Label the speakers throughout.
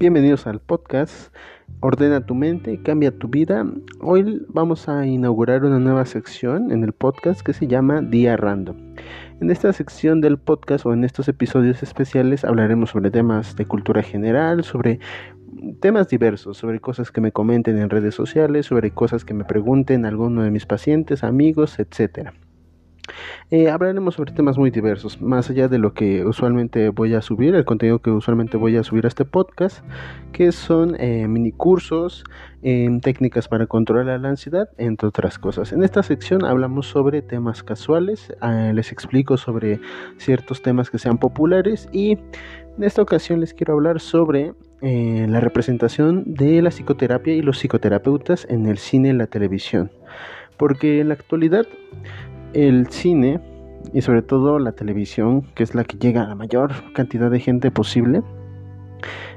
Speaker 1: Bienvenidos al podcast Ordena tu mente, cambia tu vida. Hoy vamos a inaugurar una nueva sección en el podcast que se llama Día Random. En esta sección del podcast o en estos episodios especiales hablaremos sobre temas de cultura general, sobre temas diversos, sobre cosas que me comenten en redes sociales, sobre cosas que me pregunten alguno de mis pacientes, amigos, etcétera. Eh, hablaremos sobre temas muy diversos, más allá de lo que usualmente voy a subir, el contenido que usualmente voy a subir a este podcast, que son eh, mini cursos, en técnicas para controlar la ansiedad, entre otras cosas. En esta sección hablamos sobre temas casuales, eh, les explico sobre ciertos temas que sean populares y en esta ocasión les quiero hablar sobre la representación de la psicoterapia y los psicoterapeutas en el cine y la televisión. Porque en la actualidad el cine y sobre todo la televisión, que es la que llega a la mayor cantidad de gente posible,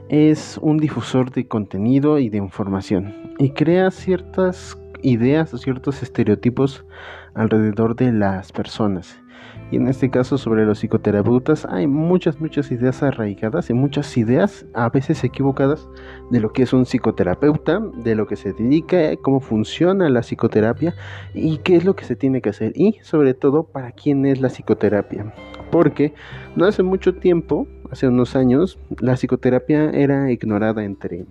Speaker 1: es un difusor de contenido y de información y crea ciertas ideas o ciertos estereotipos alrededor de las personas y en este caso sobre los psicoterapeutas hay muchas, muchas ideas arraigadas y muchas ideas a veces equivocadas de lo que es un psicoterapeuta, de lo que se dedica, cómo funciona la psicoterapia y qué es lo que se tiene que hacer y sobre todo para quién es la psicoterapia. Porque no hace mucho tiempo, hace unos años, la psicoterapia era ignorada entre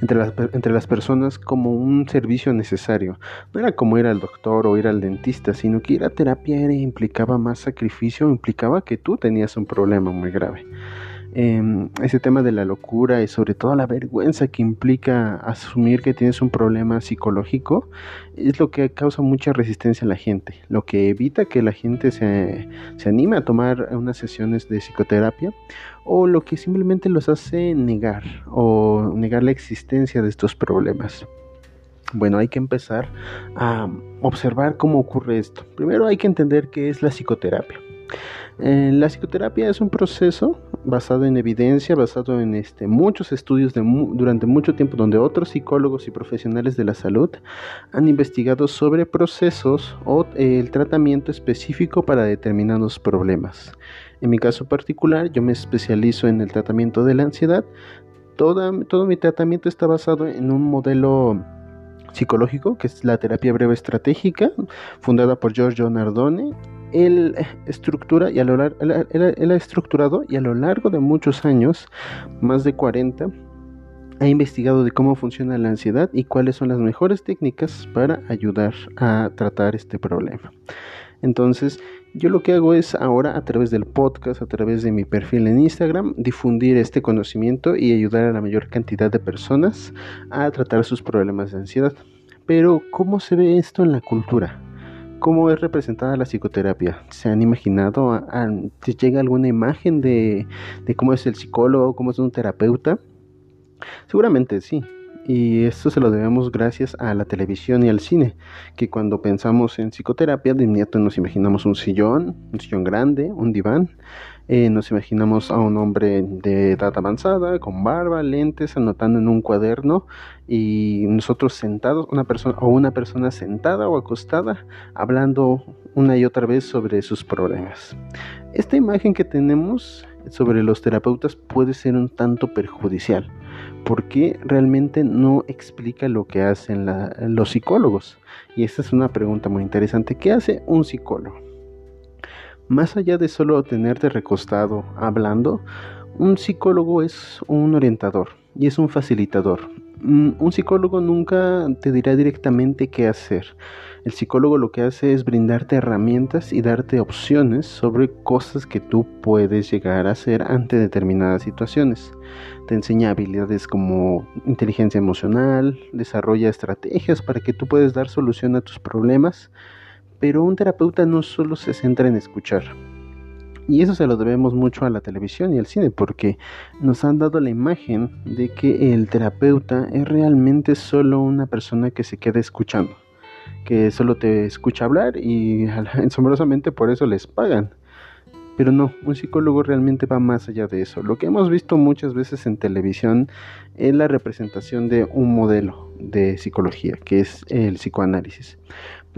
Speaker 1: entre las, entre las personas como un servicio necesario. No era como ir al doctor o ir al dentista, sino que ir a terapia era, implicaba más sacrificio, implicaba que tú tenías un problema muy grave. Em, ese tema de la locura y sobre todo la vergüenza que implica asumir que tienes un problema psicológico es lo que causa mucha resistencia a la gente, lo que evita que la gente se, se anime a tomar unas sesiones de psicoterapia o lo que simplemente los hace negar o negar la existencia de estos problemas. Bueno, hay que empezar a observar cómo ocurre esto. Primero hay que entender qué es la psicoterapia. Eh, la psicoterapia es un proceso basado en evidencia, basado en este, muchos estudios de durante mucho tiempo donde otros psicólogos y profesionales de la salud han investigado sobre procesos o eh, el tratamiento específico para determinados problemas. En mi caso particular, yo me especializo en el tratamiento de la ansiedad. todo mi tratamiento está basado en un modelo psicológico, que es la terapia breve estratégica, fundada por Giorgio Nardone él estructura y a lo largo, él, ha estructurado y a lo largo de muchos años, más de 40, ha investigado de cómo funciona la ansiedad y cuáles son las mejores técnicas para ayudar a tratar este problema. Entonces, yo lo que hago es ahora a través del podcast, a través de mi perfil en Instagram, difundir este conocimiento y ayudar a la mayor cantidad de personas a tratar sus problemas de ansiedad. Pero, ¿cómo se ve esto en la cultura? ¿Cómo es representada la psicoterapia? ¿Se han imaginado? ¿Se llega alguna imagen de, de cómo es el psicólogo, cómo es un terapeuta? Seguramente sí. Y esto se lo debemos gracias a la televisión y al cine, que cuando pensamos en psicoterapia de inmediato nos imaginamos un sillón, un sillón grande, un diván, eh, nos imaginamos a un hombre de edad avanzada, con barba, lentes, anotando en un cuaderno y nosotros sentados, una persona o una persona sentada o acostada, hablando una y otra vez sobre sus problemas. Esta imagen que tenemos sobre los terapeutas puede ser un tanto perjudicial porque realmente no explica lo que hacen los psicólogos. Y esta es una pregunta muy interesante. ¿Qué hace un psicólogo? Más allá de solo tenerte recostado hablando, un psicólogo es un orientador y es un facilitador. Mm, un psicólogo nunca te dirá directamente qué hacer. El psicólogo lo que hace es brindarte herramientas y darte opciones sobre cosas que tú puedes llegar a hacer ante determinadas situaciones. Te enseña habilidades como inteligencia emocional, desarrolla estrategias para que tú puedas dar solución a tus problemas pero un terapeuta no solo se centra en escuchar. Y eso se lo debemos mucho a la televisión y al cine, porque nos han dado la imagen de que el terapeuta es realmente solo una persona que se queda escuchando, que solo te escucha hablar y asombrosamente por eso les pagan. Pero no, un psicólogo realmente va más allá de eso. Lo que hemos visto muchas veces en televisión es la representación de un modelo, de psicología, que es el psicoanálisis.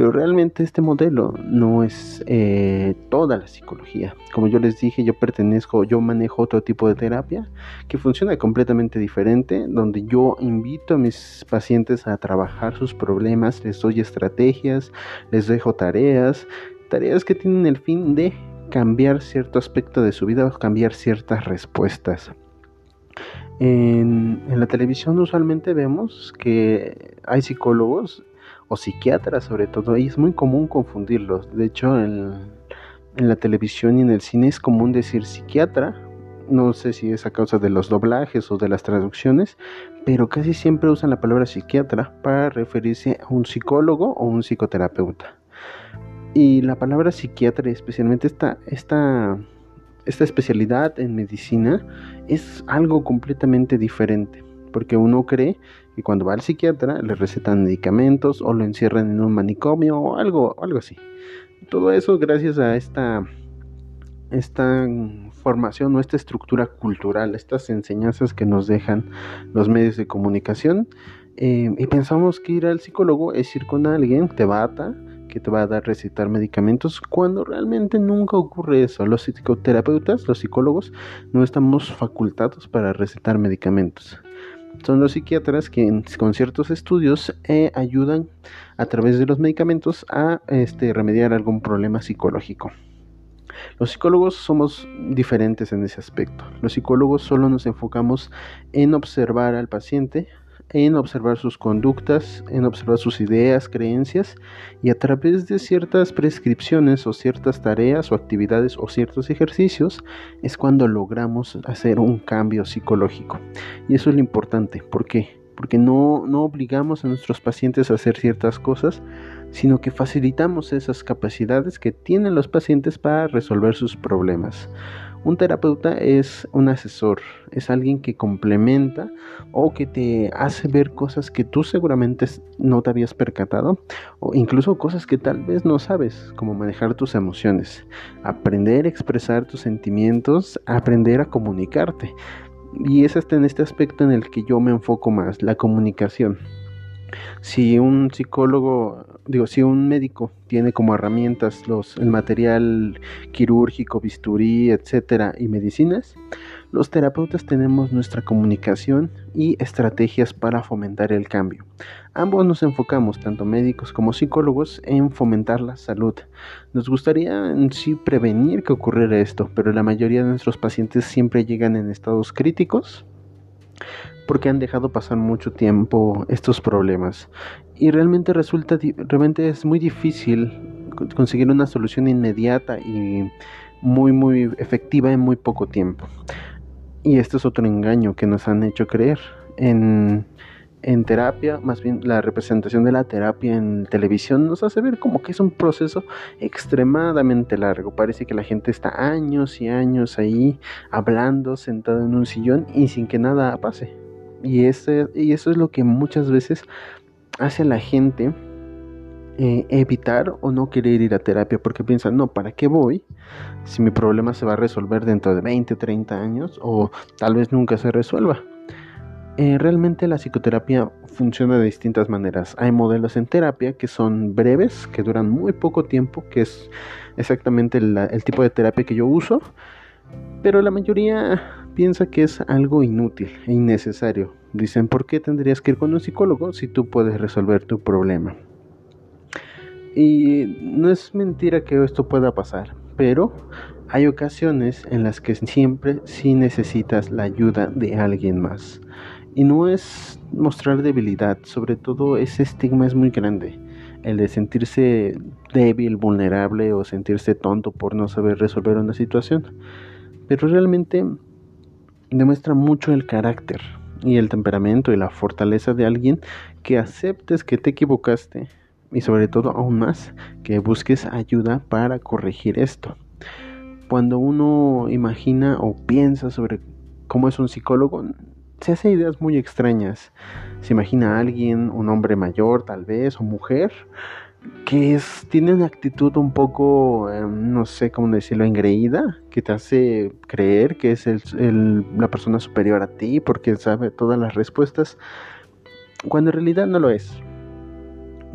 Speaker 1: Pero realmente este modelo no es eh, toda la psicología. Como yo les dije, yo pertenezco, yo manejo otro tipo de terapia que funciona completamente diferente, donde yo invito a mis pacientes a trabajar sus problemas, les doy estrategias, les dejo tareas, tareas que tienen el fin de cambiar cierto aspecto de su vida o cambiar ciertas respuestas. En, la televisión usualmente vemos que hay psicólogos o psiquiatras sobre todo y es muy común confundirlos. De hecho, en, en la televisión y en el cine es común decir psiquiatra. No sé si es a causa de los doblajes o de las traducciones, pero casi siempre usan la palabra psiquiatra para referirse a un psicólogo o un psicoterapeuta. Y la palabra psiquiatra, especialmente esta, esta, esta especialidad en medicina, es algo completamente diferente. Porque uno cree que cuando va al psiquiatra le recetan medicamentos o lo encierran en un manicomio o algo, algo así. Todo eso gracias a esta, esta formación o esta estructura cultural, estas enseñanzas que nos dejan los medios de comunicación. Eh, y pensamos que ir al psicólogo es ir con alguien, te bata, que te va a dar recitar medicamentos cuando realmente nunca ocurre eso. Los psicoterapeutas, los psicólogos, no estamos facultados para recetar medicamentos. Son los psiquiatras que con ciertos estudios eh, ayudan a través de los medicamentos a este, remediar algún problema psicológico. Los psicólogos somos diferentes en ese aspecto. Los psicólogos solo nos enfocamos en observar al paciente, en observar sus conductas, en observar sus ideas, creencias y a través de ciertas prescripciones o ciertas tareas o actividades o ciertos ejercicios es cuando logramos hacer un cambio psicológico. Y eso es lo importante. ¿Por qué? Porque no, no obligamos a nuestros pacientes a hacer ciertas cosas, sino que facilitamos esas capacidades que tienen los pacientes para resolver sus problemas. Un terapeuta es un asesor, es alguien que complementa o que te hace ver cosas que tú seguramente no te habías percatado o incluso cosas que tal vez no sabes, como manejar tus emociones, aprender a expresar tus sentimientos, aprender a comunicarte. Y es hasta en este aspecto en el que yo me enfoco más, la comunicación. Si un psicólogo, digo, si un médico tiene como herramientas los, el material quirúrgico, bisturí, etcétera, y medicinas, los terapeutas tenemos nuestra comunicación y estrategias para fomentar el cambio. Ambos nos enfocamos, tanto médicos como psicólogos, en fomentar la salud. Nos gustaría en sí prevenir que ocurriera esto, pero la mayoría de nuestros pacientes siempre llegan en estados críticos porque han dejado pasar mucho tiempo estos problemas. Y realmente resulta, realmente es muy difícil conseguir una solución inmediata y muy, muy efectiva en muy poco tiempo. Y esto es otro engaño que nos han hecho creer. En, en terapia, más bien la representación de la terapia en televisión nos hace ver como que es un proceso extremadamente largo. Parece que la gente está años y años ahí hablando, sentado en un sillón y sin que nada pase. Y, ese, y eso es lo que muchas veces hace a la gente eh, evitar o no querer ir a terapia porque piensan, no, ¿para qué voy? Si mi problema se va a resolver dentro de 20, 30 años o tal vez nunca se resuelva. Eh, realmente la psicoterapia funciona de distintas maneras. Hay modelos en terapia que son breves, que duran muy poco tiempo, que es exactamente el tipo de terapia que yo uso, pero la mayoría piensa que es algo inútil e innecesario. Dicen, ¿por qué tendrías que ir con un psicólogo si tú puedes resolver tu problema? Y no es mentira que esto pueda pasar, pero hay ocasiones en las que siempre sí necesitas la ayuda de alguien más. Y no es mostrar debilidad, sobre todo ese estigma es muy grande. El de sentirse débil, vulnerable o sentirse tonto por no saber resolver una situación. Pero realmente demuestra mucho el carácter y el temperamento y la fortaleza de alguien que aceptes que te equivocaste y sobre todo aún más que busques ayuda para corregir esto. Cuando uno imagina o piensa sobre cómo es un psicólogo, se hace ideas muy extrañas. Se imagina a alguien, un hombre mayor tal vez o mujer, que es, tiene una actitud un poco, em, no sé cómo decirlo, engreída, que te hace creer que es el, la persona superior a ti porque sabe todas las respuestas. cuando en realidad no lo es.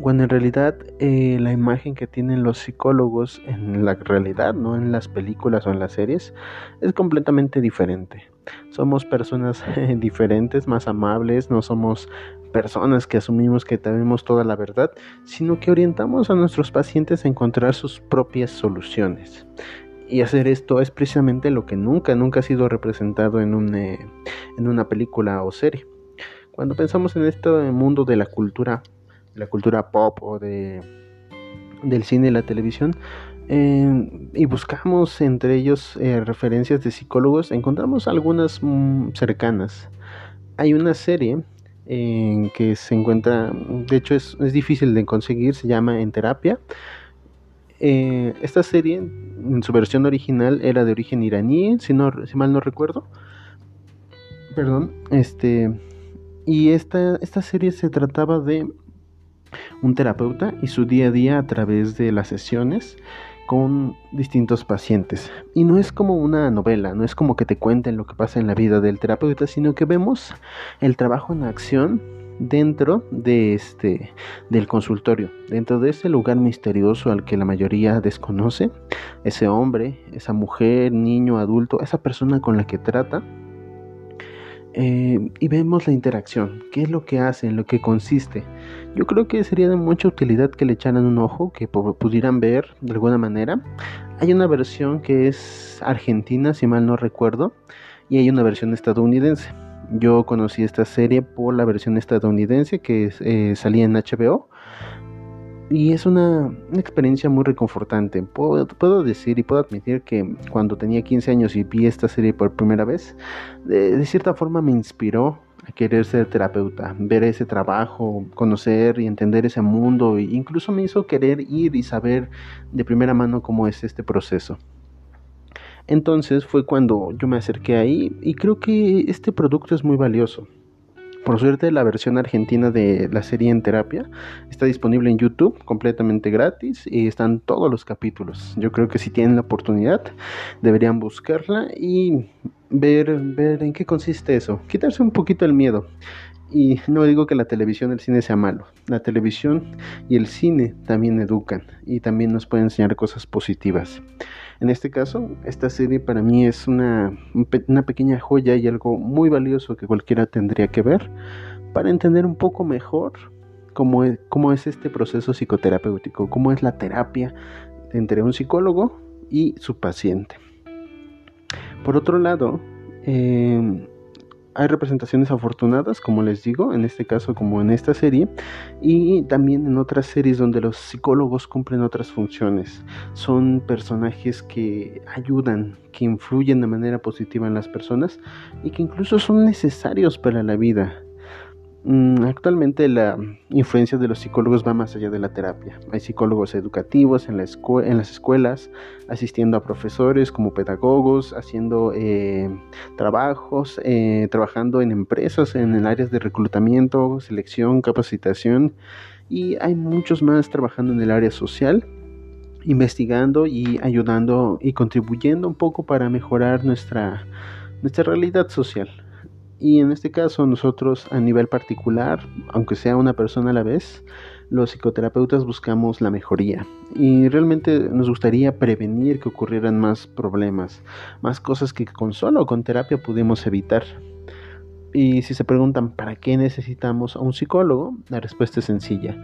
Speaker 1: Cuando en realidad eh, la imagen que tienen los psicólogos en la realidad, no en las películas o en las series, es completamente diferente. Somos personas diferentes, más amables, no somos personas que asumimos que tenemos toda la verdad, sino que orientamos a nuestros pacientes a encontrar sus propias soluciones. Y hacer esto es precisamente lo que nunca, nunca ha sido representado en, un, eh, en una película o serie. Cuando pensamos en este mundo de la cultura la cultura pop o de, del cine y la televisión, eh, y buscamos entre ellos eh, referencias de psicólogos, encontramos algunas mm, cercanas. Hay una serie en que se encuentra, de hecho es, difícil de conseguir, se llama En Terapia. Eh, esta serie, en su versión original, era de origen iraní, si, no, si mal no recuerdo. Perdón, este. Y esta, esta serie se trataba de un terapeuta y su día a día a través de las sesiones con distintos pacientes. Y no es como una novela, no es como que te cuenten lo que pasa en la vida del terapeuta, sino que vemos el trabajo en acción dentro de este del consultorio, dentro de ese lugar misterioso al que la mayoría desconoce, ese hombre, esa mujer, niño, adulto, esa persona con la que trata eh, y vemos la interacción, qué es lo que hace, en lo que consiste. Yo creo que sería de mucha utilidad que le echaran un ojo, que pudieran ver de alguna manera. Hay una versión que es argentina, si mal no recuerdo, y hay una versión estadounidense. Yo conocí esta serie por la versión estadounidense que eh, salía en HBO y es una, experiencia muy reconfortante. Puedo, decir y puedo admitir que cuando tenía 15 años y vi esta serie por primera vez, de, cierta forma me inspiró a querer ser terapeuta, ver ese trabajo, conocer y entender ese mundo, e incluso me hizo querer ir y saber de primera mano cómo es este proceso. Entonces fue cuando yo me acerqué ahí y creo que este producto es muy valioso. Por suerte, la versión argentina de la serie en terapia está disponible en YouTube completamente gratis y están todos los capítulos. Yo creo que si tienen la oportunidad, deberían buscarla y ver, ver en qué consiste eso. Quitarse un poquito el miedo. Y no digo que la televisión y el cine sea malo. La televisión y el cine también educan y también nos pueden enseñar cosas positivas. En este caso, esta serie para mí es una, una pequeña joya y algo muy valioso que cualquiera tendría que ver para entender un poco mejor cómo es, cómo es este proceso psicoterapéutico, cómo es la terapia entre un psicólogo y su paciente. Por otro lado, eh, hay representaciones afortunadas, como les digo, en este caso como en esta serie, y también en otras series donde los psicólogos cumplen otras funciones. Son personajes que ayudan, que influyen de manera positiva en las personas y que incluso son necesarios para la vida. Mm, actualmente la influencia de los psicólogos va más allá de la terapia. Hay psicólogos educativos en, las escuelas, asistiendo a profesores como pedagogos, haciendo eh, trabajos, eh, trabajando en empresas, en áreas de reclutamiento, selección, capacitación. Y hay muchos más trabajando en el área social, investigando y ayudando y contribuyendo un poco para mejorar nuestra, nuestra realidad social. Y en este caso nosotros a nivel particular, aunque sea una persona a la vez, los psicoterapeutas buscamos la mejoría y realmente nos gustaría prevenir que ocurrieran más problemas, más cosas que con solo con terapia pudimos evitar. Y si se preguntan para qué necesitamos a un psicólogo, la respuesta es sencilla.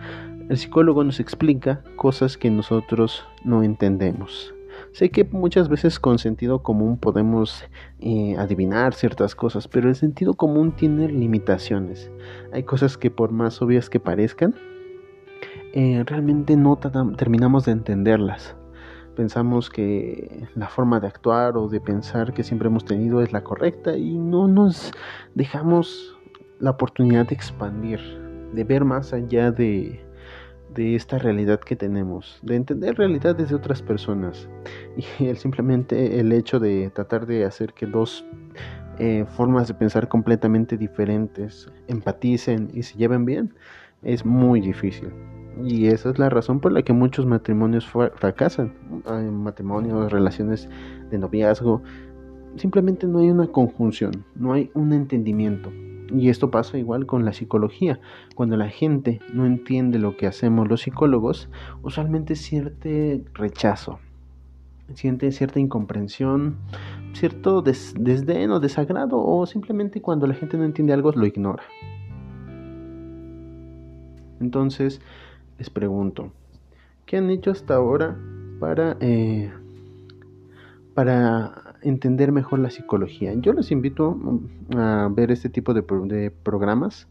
Speaker 1: El psicólogo nos explica cosas que nosotros no entendemos. Sé que muchas veces con sentido común podemos eh, adivinar ciertas cosas, pero el sentido común tiene limitaciones. Hay cosas que por más obvias que parezcan, eh, realmente no terminamos de entenderlas. Pensamos que la forma de actuar o de pensar que siempre hemos tenido es la correcta y no nos dejamos la oportunidad de expandir, de ver más allá de, de esta realidad que tenemos, de entender realidades de otras personas. Y el simplemente el hecho de tratar de hacer que dos eh, formas de pensar completamente diferentes empaticen y se lleven bien es muy difícil. Y esa es la razón por la que muchos matrimonios fracasan. Matrimonios relaciones de noviazgo. Simplemente no hay una conjunción no hay un entendimiento Y esto pasa igual con la psicología. Cuando la gente no entiende lo que hacemos los psicólogos, usualmente siente rechazo, siente cierta incomprensión, cierto desdén o desagrado, o simplemente cuando la gente no entiende algo lo ignora. Entonces, les pregunto, ¿qué han hecho hasta ahora para, eh, para entender mejor la psicología? Yo les invito a ver este tipo de, programas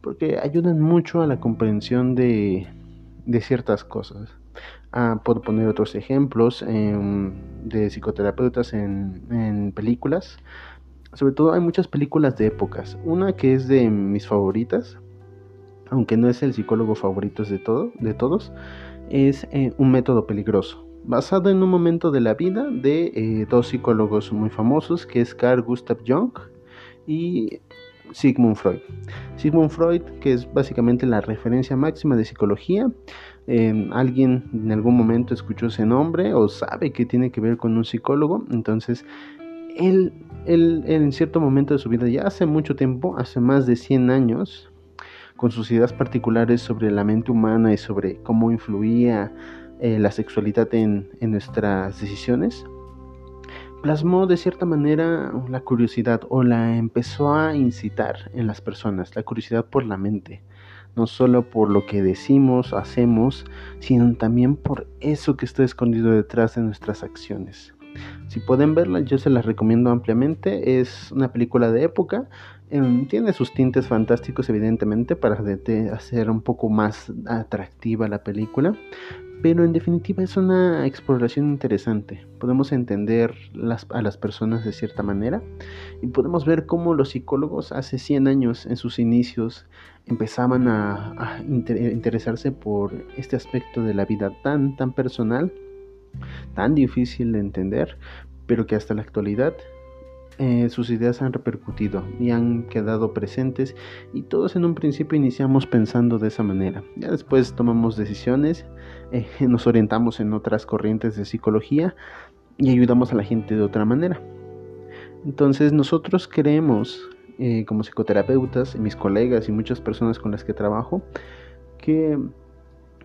Speaker 1: porque ayudan mucho a la comprensión de, ciertas cosas. Ah, puedo poner otros ejemplos em, de psicoterapeutas en, en películas. Sobre todo hay muchas películas de épocas. Una que es de mis favoritas, aunque no es el psicólogo favorito de, todo, de todos, es eh, un método peligroso, basado en un momento de la vida de eh, dos psicólogos muy famosos, que es Carl Gustav Jung y Sigmund Freud. Sigmund Freud, que es básicamente la referencia máxima de psicología, em, alguien en algún momento escuchó ese nombre o sabe que tiene que ver con un psicólogo, entonces él, él, en cierto momento de su vida, ya hace mucho tiempo, hace más de 100 años, con sus ideas particulares sobre la mente humana y sobre cómo influía eh, la sexualidad en, nuestras decisiones, plasmó de cierta manera la curiosidad o la empezó a incitar en las personas, la curiosidad por la mente, no solo por lo que decimos, hacemos, sino también por eso que está escondido detrás de nuestras acciones. Si pueden verla, yo se las recomiendo ampliamente. Es una película de época, Em, tiene sus tintes fantásticos, evidentemente, para hacer un poco más atractiva la película. Pero en definitiva es una exploración interesante. Podemos entender a las personas de cierta manera y podemos ver cómo los psicólogos hace 100 años, en sus inicios, empezaban a, interesarse por este aspecto de la vida tan, tan personal, tan difícil de entender, pero que hasta la actualidad eh, sus ideas han repercutido y han quedado presentes y todos en un principio iniciamos pensando de esa manera. Ya después tomamos decisiones, eh, nos orientamos en otras corrientes de psicología y ayudamos a la gente de otra manera. Entonces nosotros creemos eh, como psicoterapeutas, mis colegas y muchas personas con las que trabajo, que,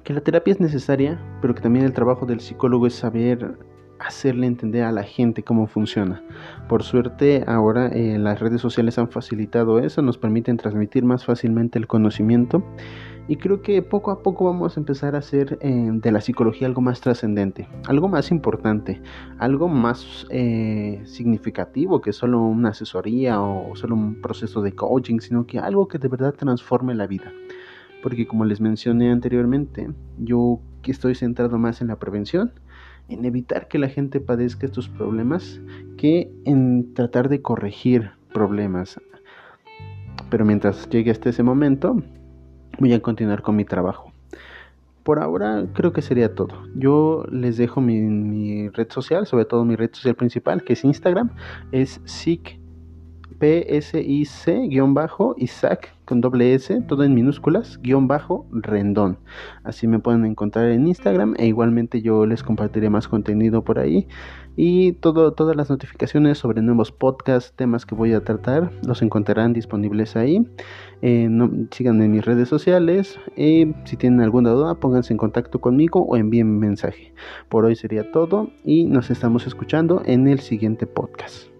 Speaker 1: que la terapia es necesaria, pero que también el trabajo del psicólogo es saber hacerle entender a la gente cómo funciona. Por suerte ahora eh, las redes sociales han facilitado eso, nos permiten transmitir más fácilmente el conocimiento y creo que poco a poco vamos a empezar a hacer eh, de la psicología algo más trascendente, algo más importante, algo más eh, significativo que solo una asesoría o solo un proceso de coaching, sino que algo que de verdad transforme la vida. Porque como les mencioné anteriormente, yo estoy centrado más en la prevención, en evitar que la gente padezca estos problemas que en tratar de corregir problemas. Pero mientras llegue hasta ese momento, voy a continuar con mi trabajo. Por ahora creo que sería todo. Yo les dejo mi, red social, sobre todo mi red social principal, que es Instagram, es SIC PSIC, Isaac con doble S, todo en minúsculas, guion bajo, rendón. Así me pueden encontrar en Instagram e igualmente yo les compartiré más contenido por ahí. Y todo, todas las notificaciones sobre nuevos podcasts, temas que voy a tratar, los encontrarán disponibles ahí. Eh, sigan en mis redes sociales. y si tienen alguna duda, pónganse en contacto conmigo o envíen mensaje. Por hoy sería todo y nos estamos escuchando en el siguiente podcast.